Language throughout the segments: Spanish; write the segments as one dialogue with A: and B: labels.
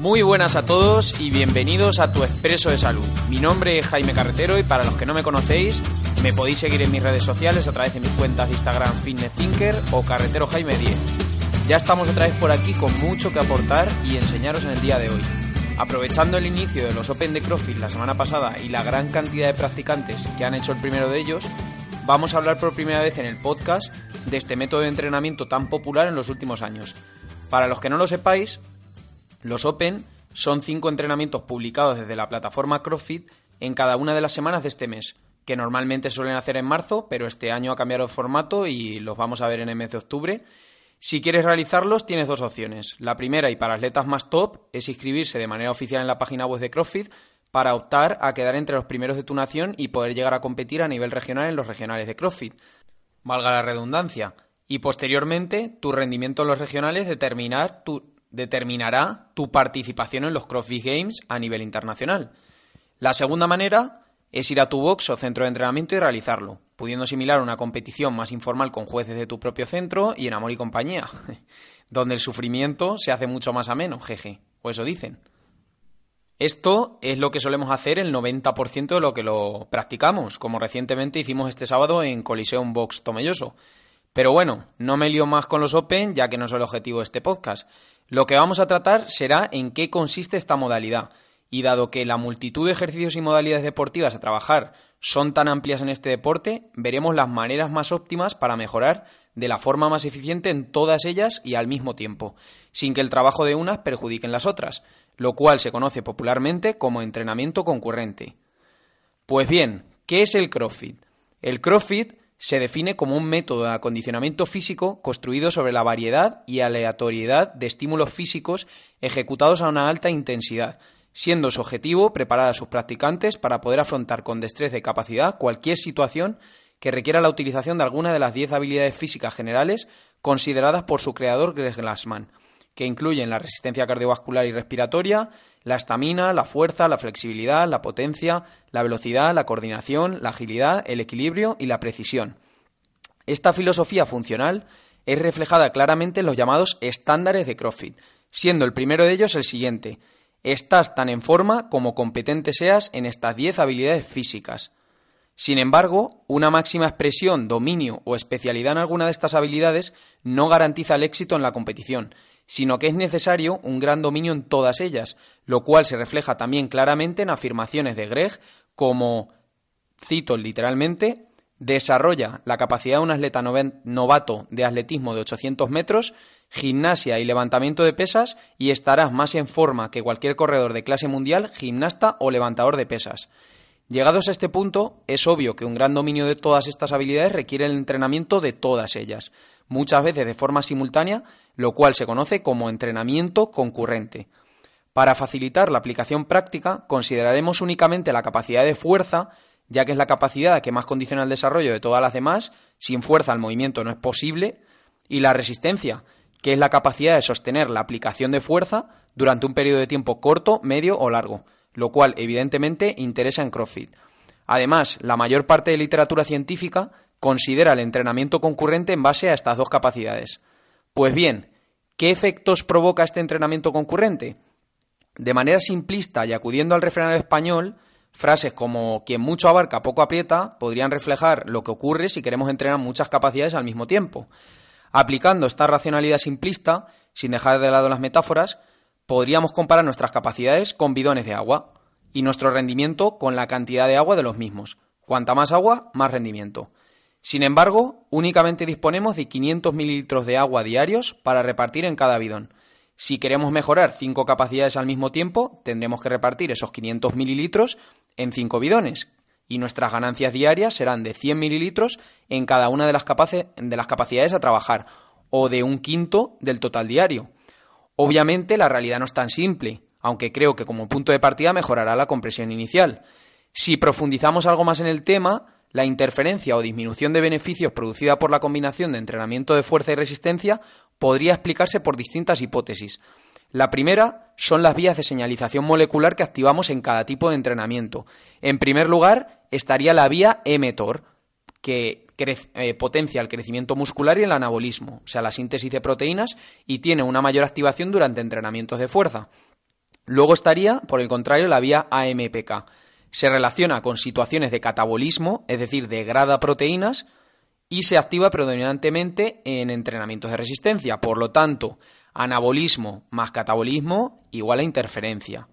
A: Muy buenas a todos y bienvenidos a Tu Expreso de Salud. Mi nombre es Jaime Carretero y para los que no me conocéis, me podéis seguir en mis redes sociales a través de mis cuentas de Instagram Fitness Thinker o Carretero Jaime 10. Ya estamos otra vez por aquí con mucho que aportar y enseñaros en el día de hoy. Aprovechando el inicio de los Open de CrossFit la semana pasada y la gran cantidad de practicantes que han hecho el primero de ellos, vamos a hablar por primera vez en el podcast de este método de entrenamiento tan popular en los últimos años. Para los que no lo sepáis, los Open son cinco entrenamientos publicados desde la plataforma CrossFit en cada una de las semanas de este mes, que normalmente suelen hacer en marzo, pero este año ha cambiado el formato y los vamos a ver en el mes de octubre. Si quieres realizarlos, tienes dos opciones. La primera, y para atletas más top, es inscribirse de manera oficial en la página web de CrossFit para optar a quedar entre los primeros de tu nación y poder llegar a competir a nivel regional en los regionales de CrossFit. Valga la redundancia. Y posteriormente, tu rendimiento en los regionales determinar tu, determinará tu participación en los CrossFit Games a nivel internacional. La segunda manera es ir a tu box o centro de entrenamiento y realizarlo, pudiendo asimilar una competición más informal con jueces de tu propio centro y en amor y compañía, donde el sufrimiento se hace mucho más ameno, jeje, o eso dicen. Esto es lo que solemos hacer el 90% de lo que lo practicamos, como recientemente hicimos este sábado en Coliseum Box Tomelloso. Pero bueno, no me lío más con los Open, ya que no es el objetivo de este podcast. Lo que vamos a tratar será en qué consiste esta modalidad. Y dado que la multitud de ejercicios y modalidades deportivas a trabajar son tan amplias en este deporte, veremos las maneras más óptimas para mejorar de la forma más eficiente en todas ellas y al mismo tiempo, sin que el trabajo de unas perjudique en las otras, lo cual se conoce popularmente como entrenamiento concurrente. Pues bien, ¿qué es el CrossFit? El CrossFit se define como un método de acondicionamiento físico construido sobre la variedad y aleatoriedad de estímulos físicos ejecutados a una alta intensidad, siendo su objetivo preparar a sus practicantes para poder afrontar con destreza y capacidad cualquier situación que requiera la utilización de alguna de las 10 habilidades físicas generales consideradas por su creador Greg Glassman, que incluyen la resistencia cardiovascular y respiratoria, la estamina, la fuerza, la flexibilidad, la potencia, la velocidad, la coordinación, la agilidad, el equilibrio y la precisión. Esta filosofía funcional es reflejada claramente en los llamados estándares de CrossFit, siendo el primero de ellos el siguiente. Estás tan en forma como competente seas en estas 10 habilidades físicas. Sin embargo, una máxima expresión, dominio o especialidad en alguna de estas habilidades no garantiza el éxito en la competición, sino que es necesario un gran dominio en todas ellas, lo cual se refleja también claramente en afirmaciones de Greg como, cito literalmente, desarrolla la capacidad de un atleta novato de atletismo de 800 metros, gimnasia y levantamiento de pesas y estarás más en forma que cualquier corredor de clase mundial, gimnasta o levantador de pesas. Llegados a este punto, es obvio que un gran dominio de todas estas habilidades requiere el entrenamiento de todas ellas, muchas veces de forma simultánea, lo cual se conoce como entrenamiento concurrente. Para facilitar la aplicación práctica, consideraremos únicamente la capacidad de fuerza, ya que es la capacidad que más condiciona el desarrollo de todas las demás, sin fuerza el movimiento no es posible, y la resistencia, que es la capacidad de sostener la aplicación de fuerza durante un periodo de tiempo corto, medio o largo, lo cual evidentemente interesa en CrossFit. Además, la mayor parte de literatura científica considera el entrenamiento concurrente en base a estas dos capacidades. Pues bien, ¿qué efectos provoca este entrenamiento concurrente? De manera simplista y acudiendo al refrán español, frases como quien mucho abarca poco aprieta podrían reflejar lo que ocurre si queremos entrenar muchas capacidades al mismo tiempo. Aplicando esta racionalidad simplista, sin dejar de lado las metáforas, podríamos comparar nuestras capacidades con bidones de agua y nuestro rendimiento con la cantidad de agua de los mismos. Cuanta más agua, más rendimiento. Sin embargo, únicamente disponemos de 500 mililitros de agua diarios para repartir en cada bidón. Si queremos mejorar cinco capacidades al mismo tiempo, tendremos que repartir esos 500 mililitros en cinco bidones, y nuestras ganancias diarias serán de 100 mililitros en cada una de las capacidades a trabajar, o de un quinto del total diario. Obviamente la realidad no es tan simple, aunque creo que como punto de partida mejorará la compresión inicial. Si profundizamos algo más en el tema, la interferencia o disminución de beneficios producida por la combinación de entrenamiento de fuerza y resistencia podría explicarse por distintas hipótesis. La primera son las vías de señalización molecular que activamos en cada tipo de entrenamiento. En primer lugar, estaría la vía mTOR, que eh, potencia el crecimiento muscular y el anabolismo, o sea, la síntesis de proteínas, y tiene una mayor activación durante entrenamientos de fuerza. Luego estaría, por el contrario, la vía AMPK. Se relaciona con situaciones de catabolismo, es decir, degrada proteínas, y se activa predominantemente en entrenamientos de resistencia. Por lo tanto, anabolismo más catabolismo igual a interferencia.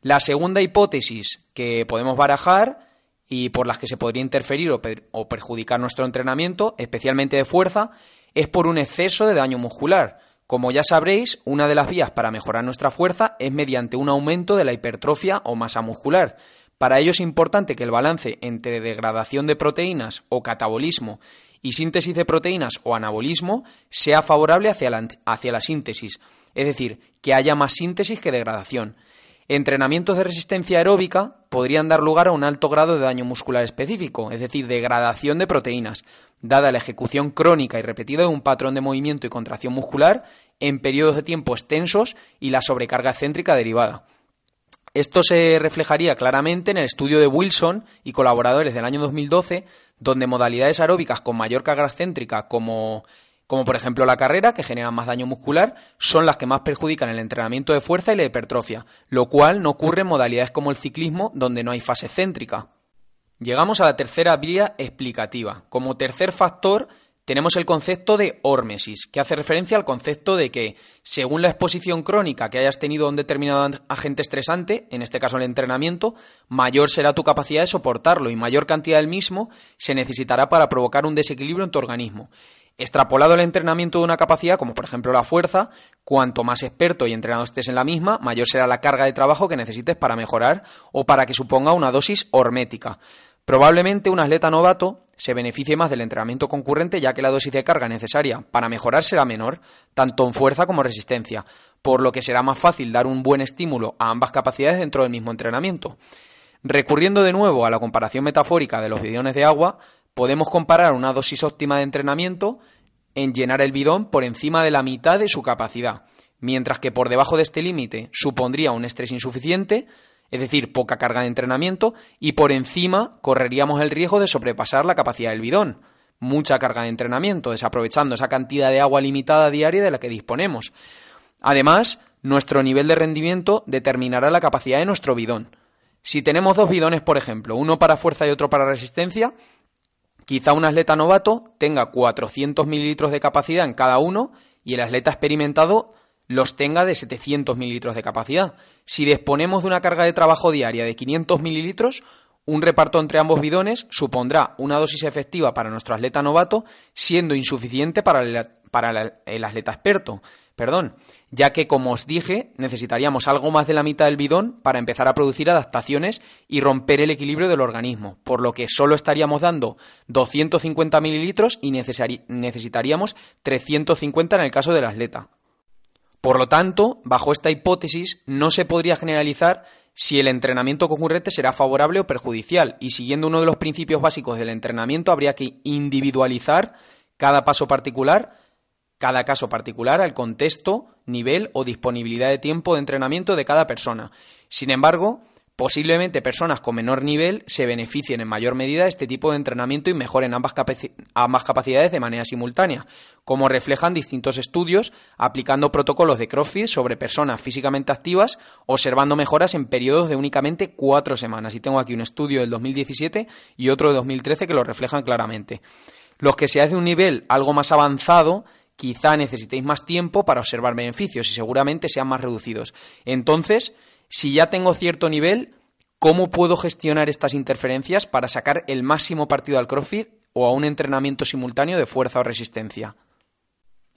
A: La segunda hipótesis que podemos barajar y por las que se podría interferir o, perjudicar nuestro entrenamiento, especialmente de fuerza, es por un exceso de daño muscular. Como ya sabréis, una de las vías para mejorar nuestra fuerza es mediante un aumento de la hipertrofia o masa muscular. Para ello es importante que el balance entre degradación de proteínas o catabolismo y síntesis de proteínas o anabolismo sea favorable hacia la, síntesis, es decir, que haya más síntesis que degradación. Entrenamientos de resistencia aeróbica podrían dar lugar a un alto grado de daño muscular específico, es decir, degradación de proteínas, dada la ejecución crónica y repetida de un patrón de movimiento y contracción muscular en periodos de tiempo extensos y la sobrecarga excéntrica derivada. Esto se reflejaría claramente en el estudio de Wilson y colaboradores del año 2012, donde modalidades aeróbicas con mayor carga excéntrica como como por ejemplo la carrera, que genera más daño muscular, son las que más perjudican el entrenamiento de fuerza y la hipertrofia, lo cual no ocurre en modalidades como el ciclismo, donde no hay fase céntrica. Llegamos a la tercera vía explicativa. Como tercer factor tenemos el concepto de hormesis, que hace referencia al concepto de que, según la exposición crónica que hayas tenido a un determinado agente estresante, en este caso el entrenamiento, mayor será tu capacidad de soportarlo y mayor cantidad del mismo se necesitará para provocar un desequilibrio en tu organismo. Extrapolado el entrenamiento de una capacidad, como por ejemplo la fuerza, cuanto más experto y entrenado estés en la misma, mayor será la carga de trabajo que necesites para mejorar o para que suponga una dosis hormética. Probablemente un atleta novato se beneficie más del entrenamiento concurrente ya que la dosis de carga necesaria para mejorar será menor, tanto en fuerza como resistencia, por lo que será más fácil dar un buen estímulo a ambas capacidades dentro del mismo entrenamiento. Recurriendo de nuevo a la comparación metafórica de los bidones de agua, podemos comparar una dosis óptima de entrenamiento en llenar el bidón por encima de la mitad de su capacidad, mientras que por debajo de este límite supondría un estrés insuficiente, es decir, poca carga de entrenamiento, y por encima correríamos el riesgo de sobrepasar la capacidad del bidón, mucha carga de entrenamiento, desaprovechando esa cantidad de agua limitada diaria de la que disponemos. Además, nuestro nivel de rendimiento determinará la capacidad de nuestro bidón. Si tenemos dos bidones, por ejemplo, uno para fuerza y otro para resistencia, Quizá un atleta novato tenga 400 mililitros de capacidad en cada uno y el atleta experimentado los tenga de 700 mililitros de capacidad. Si disponemos de una carga de trabajo diaria de 500 mililitros, un reparto entre ambos bidones supondrá una dosis efectiva para nuestro atleta novato, siendo insuficiente para el, atleta experto. Perdón ya que, como os dije, necesitaríamos algo más de la mitad del bidón para empezar a producir adaptaciones y romper el equilibrio del organismo, por lo que solo estaríamos dando 250 mililitros y necesitaríamos 350 en el caso del atleta. Por lo tanto, bajo esta hipótesis, no se podría generalizar si el entrenamiento concurrente será favorable o perjudicial, y siguiendo uno de los principios básicos del entrenamiento, habría que individualizar cada paso particular cada caso particular al contexto, nivel o disponibilidad de tiempo de entrenamiento de cada persona. Sin embargo, posiblemente personas con menor nivel se beneficien en mayor medida de este tipo de entrenamiento y mejoren ambas, ambas capacidades de manera simultánea, como reflejan distintos estudios aplicando protocolos de CrossFit sobre personas físicamente activas, observando mejoras en periodos de únicamente cuatro semanas. Y tengo aquí un estudio del 2017 y otro de 2013 que lo reflejan claramente. Los que se de un nivel algo más avanzado quizá necesitéis más tiempo para observar beneficios y seguramente sean más reducidos. Entonces, si ya tengo cierto nivel, ¿cómo puedo gestionar estas interferencias para sacar el máximo partido al CrossFit o a un entrenamiento simultáneo de fuerza o resistencia?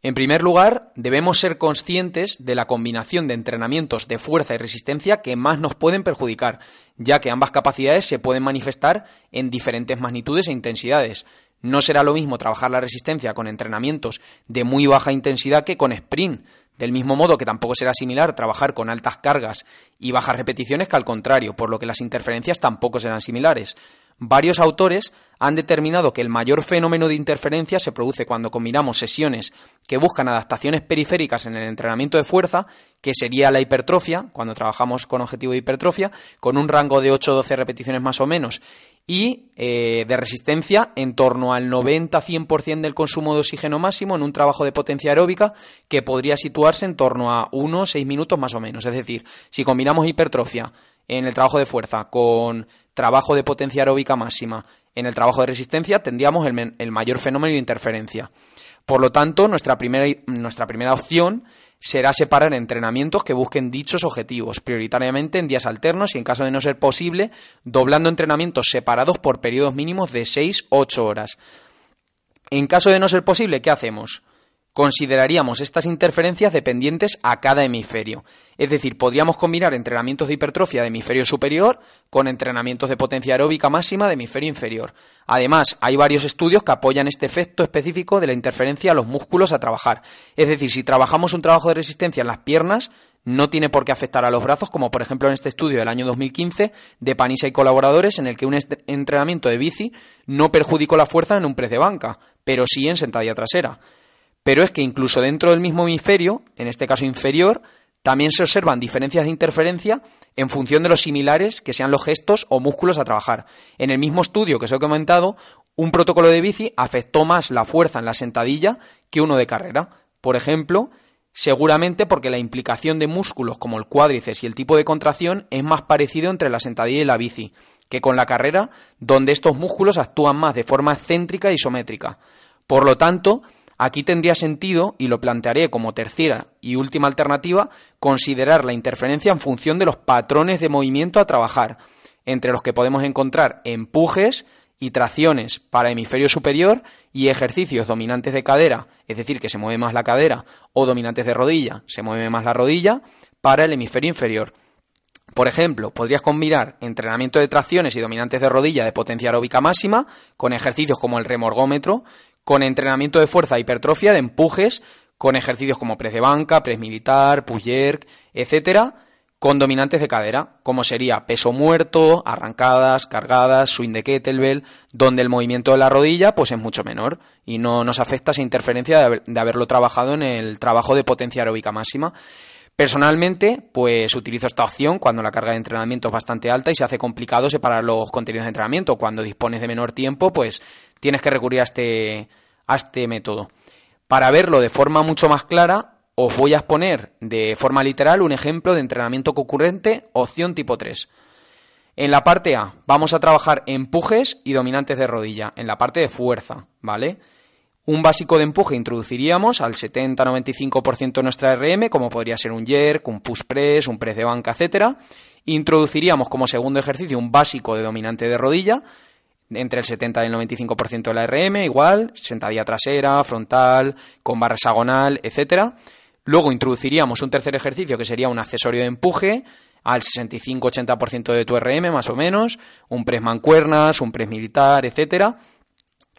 A: En primer lugar, debemos ser conscientes de la combinación de entrenamientos de fuerza y resistencia que más nos pueden perjudicar, ya que ambas capacidades se pueden manifestar en diferentes magnitudes e intensidades. No será lo mismo trabajar la resistencia con entrenamientos de muy baja intensidad que con sprint, del mismo modo que tampoco será similar trabajar con altas cargas y bajas repeticiones que al contrario, por lo que las interferencias tampoco serán similares. Varios autores han determinado que el mayor fenómeno de interferencia se produce cuando combinamos sesiones que buscan adaptaciones periféricas en el entrenamiento de fuerza, que sería la hipertrofia, cuando trabajamos con objetivo de hipertrofia, con un rango de 8-12 repeticiones más o menos, y eh, de resistencia en torno al 90-100% del consumo de oxígeno máximo en un trabajo de potencia aeróbica que podría situarse en torno a 1-6 minutos más o menos. Es decir, si combinamos hipertrofia en el trabajo de fuerza con trabajo de potencia aeróbica máxima en el trabajo de resistencia, tendríamos el, mayor fenómeno de interferencia. Por lo tanto, nuestra primera, nuestra primera opción será separar entrenamientos que busquen dichos objetivos, prioritariamente en días alternos y, en caso de no ser posible, doblando entrenamientos separados por periodos mínimos de 6-8 horas. En caso de no ser posible, ¿qué hacemos? Consideraríamos estas interferencias dependientes a cada hemisferio. Es decir, podríamos combinar entrenamientos de hipertrofia de hemisferio superior con entrenamientos de potencia aeróbica máxima de hemisferio inferior. Además, hay varios estudios que apoyan este efecto específico de la interferencia a los músculos a trabajar. Es decir, si trabajamos un trabajo de resistencia en las piernas, no tiene por qué afectar a los brazos, como por ejemplo en este estudio del año 2015 de Panisa y colaboradores, en el que un entrenamiento de bici no perjudicó la fuerza en un press de banca, pero sí en sentadilla trasera pero es que incluso dentro del mismo hemisferio, en este caso inferior, también se observan diferencias de interferencia en función de los similares que sean los gestos o músculos a trabajar. En el mismo estudio que os he comentado, un protocolo de bici afectó más la fuerza en la sentadilla que uno de carrera. Por ejemplo, seguramente porque la implicación de músculos como el cuádriceps y el tipo de contracción es más parecido entre la sentadilla y la bici que con la carrera, donde estos músculos actúan más de forma excéntrica y isométrica. Por lo tanto, Aquí tendría sentido, y lo plantearé como tercera y última alternativa, considerar la interferencia en función de los patrones de movimiento a trabajar, entre los que podemos encontrar empujes y tracciones para hemisferio superior y ejercicios dominantes de cadera, es decir, que se mueve más la cadera, o dominantes de rodilla, se mueve más la rodilla, para el hemisferio inferior. Por ejemplo, podrías combinar entrenamiento de tracciones y dominantes de rodilla de potencia aeróbica máxima con ejercicios como el remorgómetro con entrenamiento de fuerza, hipertrofia, de empujes, con ejercicios como press de banca, press militar, push jerk, etcétera, con dominantes de cadera, como sería peso muerto, arrancadas, cargadas, swing de kettlebell, donde el movimiento de la rodilla pues es mucho menor y no nos afecta esa interferencia de, haberlo trabajado en el trabajo de potencia aeróbica máxima. Personalmente, pues utilizo esta opción cuando la carga de entrenamiento es bastante alta y se hace complicado separar los contenidos de entrenamiento. Cuando dispones de menor tiempo, pues tienes que recurrir a este, a este método. Para verlo de forma mucho más clara, os voy a exponer de forma literal un ejemplo de entrenamiento concurrente, opción tipo 3. En la parte A vamos a trabajar empujes y dominantes de rodilla, en la parte de fuerza, ¿vale? Un básico de empuje introduciríamos al 70-95% de nuestra RM, como podría ser un jerk, un push press, un press de banca, etc. Introduciríamos como segundo ejercicio un básico de dominante de rodilla, entre el 70 y el 95% de la RM, igual, sentadilla trasera, frontal, con barra hexagonal, etc. Luego introduciríamos un tercer ejercicio que sería un accesorio de empuje, al 65-80% de tu RM más o menos, un press mancuernas, un press militar, etcétera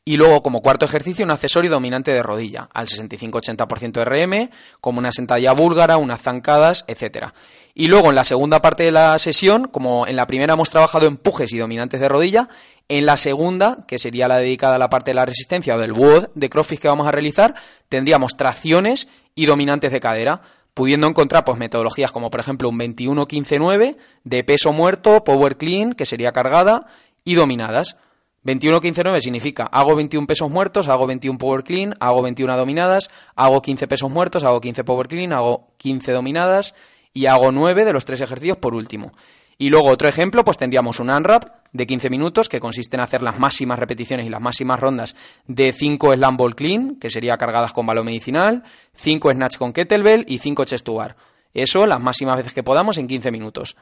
A: y luego, como cuarto ejercicio, un accesorio dominante de rodilla, al 65-80% de RM, como una sentadilla búlgara, unas zancadas, etc. Y luego, en la segunda parte de la sesión, como en la primera hemos trabajado empujes y dominantes de rodilla, en la segunda, que sería la dedicada a la parte de la resistencia o del WOD de CrossFit que vamos a realizar, tendríamos tracciones y dominantes de cadera, pudiendo encontrar pues metodologías como por ejemplo un 21-15-9 de peso muerto, power clean, que sería cargada, y dominadas. 21-15-9 significa hago 21 pesos muertos, hago 21 power clean, hago 21 dominadas, hago 15 pesos muertos, hago 15 power clean, hago 15 dominadas y hago 9 de los tres ejercicios por último. Y luego otro ejemplo, pues tendríamos un unwrap de 15 minutos que consiste en hacer las máximas repeticiones y las máximas rondas de 5 slam ball clean, que sería cargadas con balón medicinal, 5 snatch con kettlebell y 5 chest to bar. Eso las máximas veces que podamos en 15 minutos.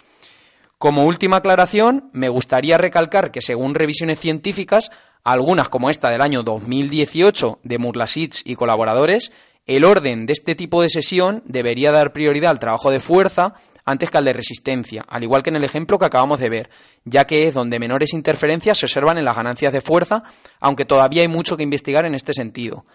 A: Como última aclaración, me gustaría recalcar que según revisiones científicas, algunas como esta del año 2018 de Murlasits y colaboradores, el orden de este tipo de sesión debería dar prioridad al trabajo de fuerza antes que al de resistencia, al igual que en el ejemplo que acabamos de ver, ya que es donde menores interferencias se observan en las ganancias de fuerza, aunque todavía hay mucho que investigar en este sentido.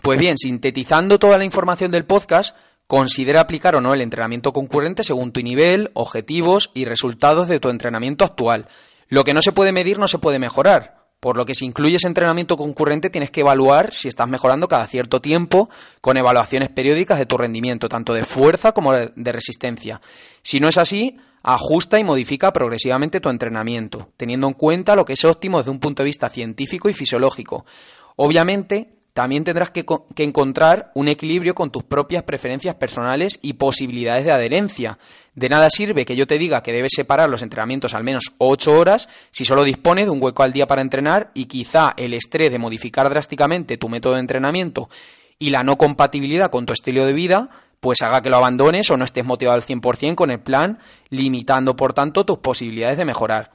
A: Pues bien, sintetizando toda la información del podcast, Considera aplicar o no el entrenamiento concurrente según tu nivel, objetivos y resultados de tu entrenamiento actual. Lo que no se puede medir no se puede mejorar. Por lo que si incluyes entrenamiento concurrente tienes que evaluar si estás mejorando cada cierto tiempo con evaluaciones periódicas de tu rendimiento, tanto de fuerza como de resistencia. Si no es así, ajusta y modifica progresivamente tu entrenamiento, teniendo en cuenta lo que es óptimo desde un punto de vista científico y fisiológico. Obviamente, también tendrás que, encontrar un equilibrio con tus propias preferencias personales y posibilidades de adherencia. De nada sirve que yo te diga que debes separar los entrenamientos al menos 8 horas si solo dispones de un hueco al día para entrenar y quizá el estrés de modificar drásticamente tu método de entrenamiento y la no compatibilidad con tu estilo de vida pues haga que lo abandones o no estés motivado al 100% con el plan, limitando por tanto tus posibilidades de mejorar.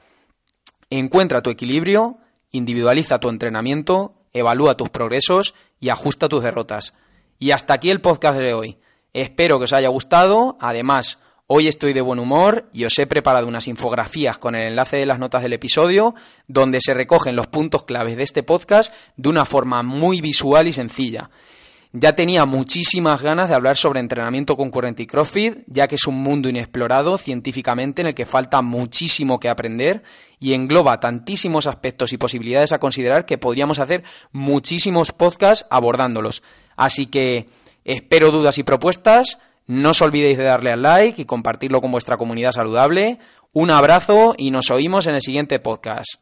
A: Encuentra tu equilibrio, individualiza tu entrenamiento evalúa tus progresos y ajusta tus derrotas. Y hasta aquí el podcast de hoy. Espero que os haya gustado. Además, hoy estoy de buen humor y os he preparado unas infografías con el enlace de las notas del episodio donde se recogen los puntos claves de este podcast de una forma muy visual y sencilla. Ya tenía muchísimas ganas de hablar sobre entrenamiento concurrente y CrossFit, ya que es un mundo inexplorado científicamente en el que falta muchísimo que aprender y engloba tantísimos aspectos y posibilidades a considerar que podríamos hacer muchísimos podcasts abordándolos. Así que espero dudas y propuestas. No os olvidéis de darle al like y compartirlo con vuestra comunidad saludable. Un abrazo y nos oímos en el siguiente podcast.